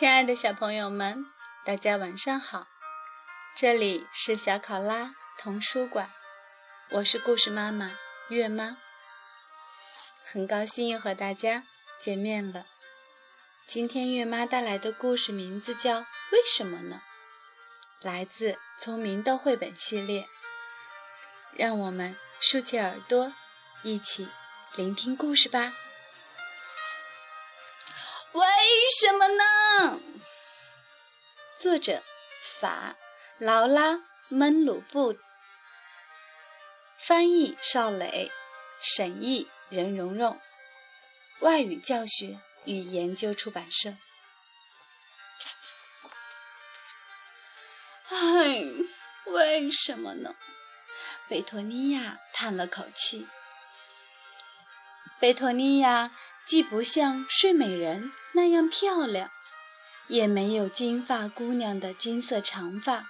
亲爱的小朋友们，大家晚上好！这里是小考拉童书馆，我是故事妈妈月妈，很高兴又和大家见面了。今天月妈带来的故事名字叫《为什么呢》，来自《聪明的绘本》系列。让我们竖起耳朵，一起聆听故事吧。为什么呢？作者：法劳拉闷鲁布，翻译：邵磊，审译：任蓉蓉，外语教学与研究出版社。唉，为什么呢？贝托尼亚叹了口气。贝托尼亚。既不像睡美人那样漂亮，也没有金发姑娘的金色长发。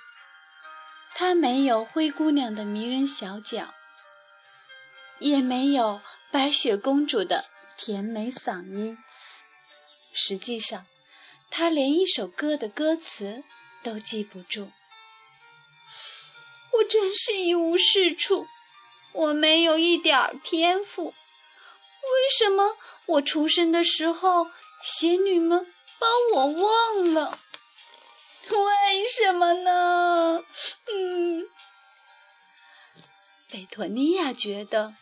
她没有灰姑娘的迷人小脚，也没有白雪公主的甜美嗓音。实际上，她连一首歌的歌词都记不住。我真是一无是处，我没有一点天赋。为什么我出生的时候，仙女们把我忘了？为什么呢？嗯，贝托尼亚觉得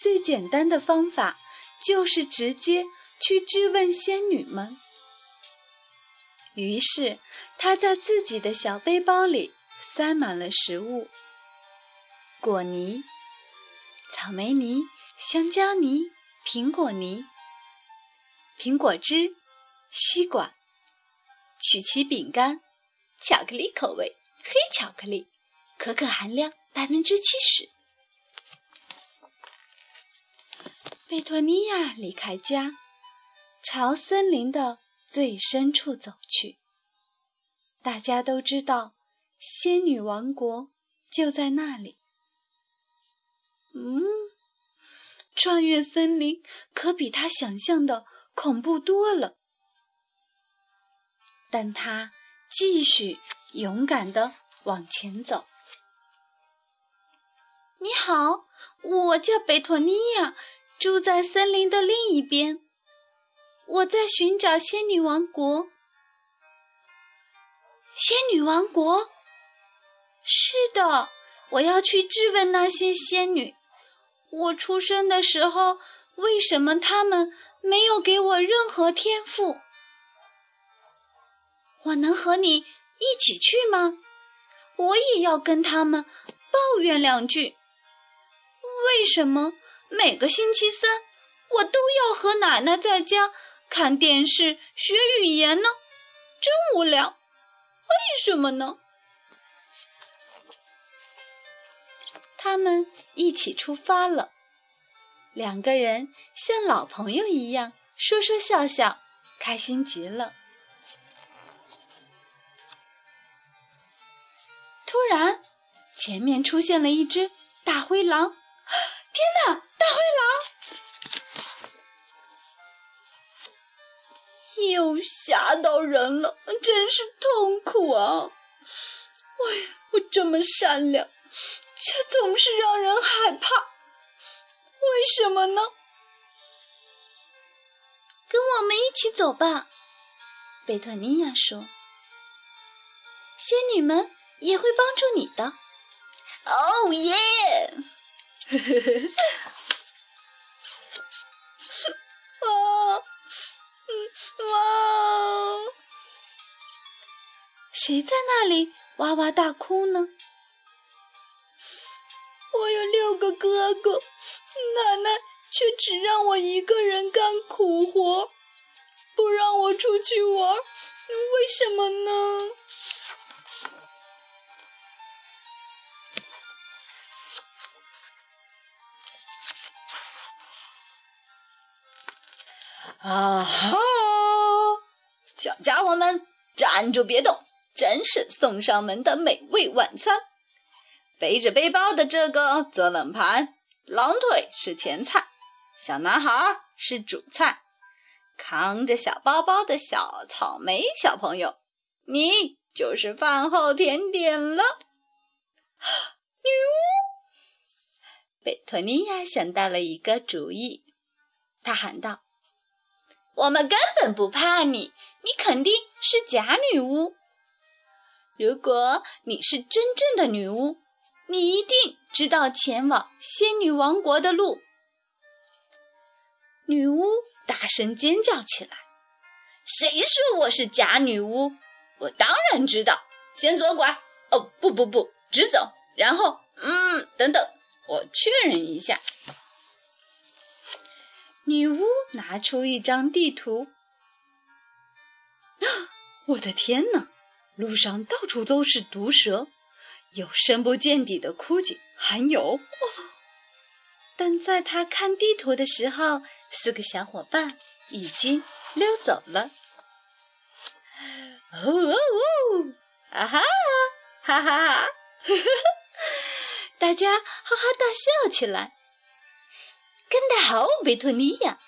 最简单的方法就是直接去质问仙女们。于是，他在自己的小背包里塞满了食物：果泥、草莓泥、香蕉泥。苹果泥、苹果汁、吸管、曲奇饼干、巧克力口味、黑巧克力，可可含量百分之七十。贝托尼亚离开家，朝森林的最深处走去。大家都知道，仙女王国就在那里。嗯。穿越森林可比他想象的恐怖多了，但他继续勇敢地往前走。你好，我叫贝托尼亚，住在森林的另一边。我在寻找仙女王国。仙女王国？是的，我要去质问那些仙女。我出生的时候，为什么他们没有给我任何天赋？我能和你一起去吗？我也要跟他们抱怨两句。为什么每个星期三我都要和奶奶在家看电视学语言呢？真无聊。为什么呢？他们一起出发了，两个人像老朋友一样说说笑笑，开心极了。突然，前面出现了一只大灰狼！天哪，大灰狼！又吓到人了，真是痛苦啊！喂，我这么善良。却总是让人害怕，为什么呢？跟我们一起走吧，贝托尼亚说。仙女们也会帮助你的。哦耶！啊，哇！谁在那里哇哇大哭呢？六个哥哥，奶奶却只让我一个人干苦活，不让我出去玩，为什么呢？啊哈！小家伙们，站住别动，真是送上门的美味晚餐。背着背包的这个做冷盘，狼腿是前菜，小男孩是主菜，扛着小包包的小草莓小朋友，你就是饭后甜点了。女巫贝托尼亚想到了一个主意，她喊道：“我们根本不怕你，你肯定是假女巫。如果你是真正的女巫，你一定知道前往仙女王国的路。”女巫大声尖叫起来：“谁说我是假女巫？我当然知道！先左拐，哦，不不不，直走，然后，嗯，等等，我确认一下。”女巫拿出一张地图。我的天哪！路上到处都是毒蛇，有深不见底的枯井，还有……但在他看地图的时候，四个小伙伴已经溜走了。哦哦哦！啊哈！哈哈哈！大家哈哈大笑起来。干得好，贝托尼亚！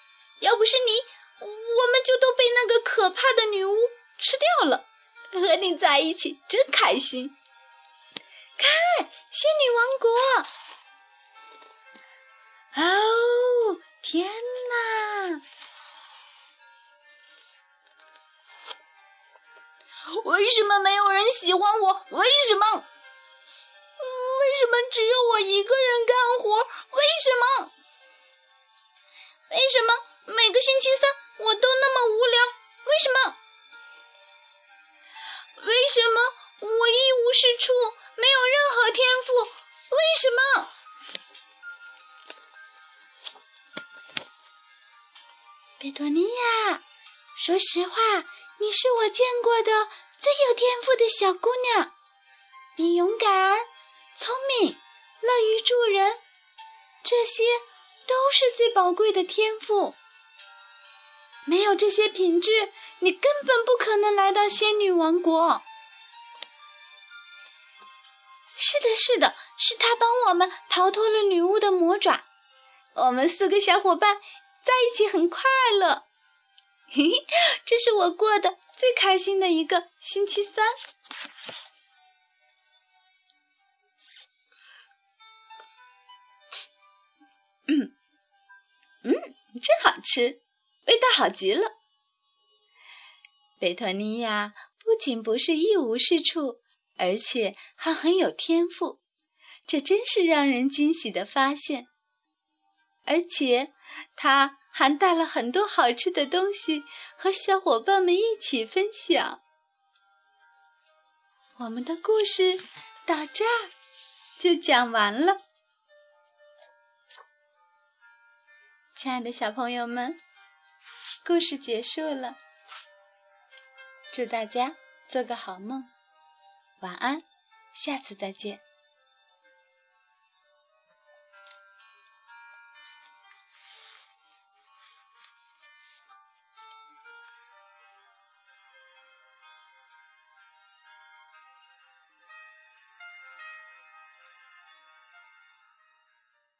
要不是你，我们就都被那个可怕的女巫吃掉了。和你在一起真开心。看，仙女王国！哦，天哪！为什么没有人喜欢我？为什么？为什么只有我一个人干活？为什么？为什么每个星期三我都那么无聊？为什么？为什么我一无是处，没有任何天赋？为什么？贝多尼亚，说实话，你是我见过的最有天赋的小姑娘。你勇敢、聪明、乐于助人，这些都是最宝贵的天赋。没有这些品质，你根本不可能来到仙女王国。是的，是的，是他帮我们逃脱了女巫的魔爪。我们四个小伙伴在一起很快乐。嘿嘿，这是我过的最开心的一个星期三。嗯嗯，真好吃。味道好极了。贝托尼亚不仅不是一无是处，而且还很有天赋，这真是让人惊喜的发现。而且他还带了很多好吃的东西和小伙伴们一起分享。我们的故事到这儿就讲完了，亲爱的小朋友们。故事结束了，祝大家做个好梦，晚安，下次再见。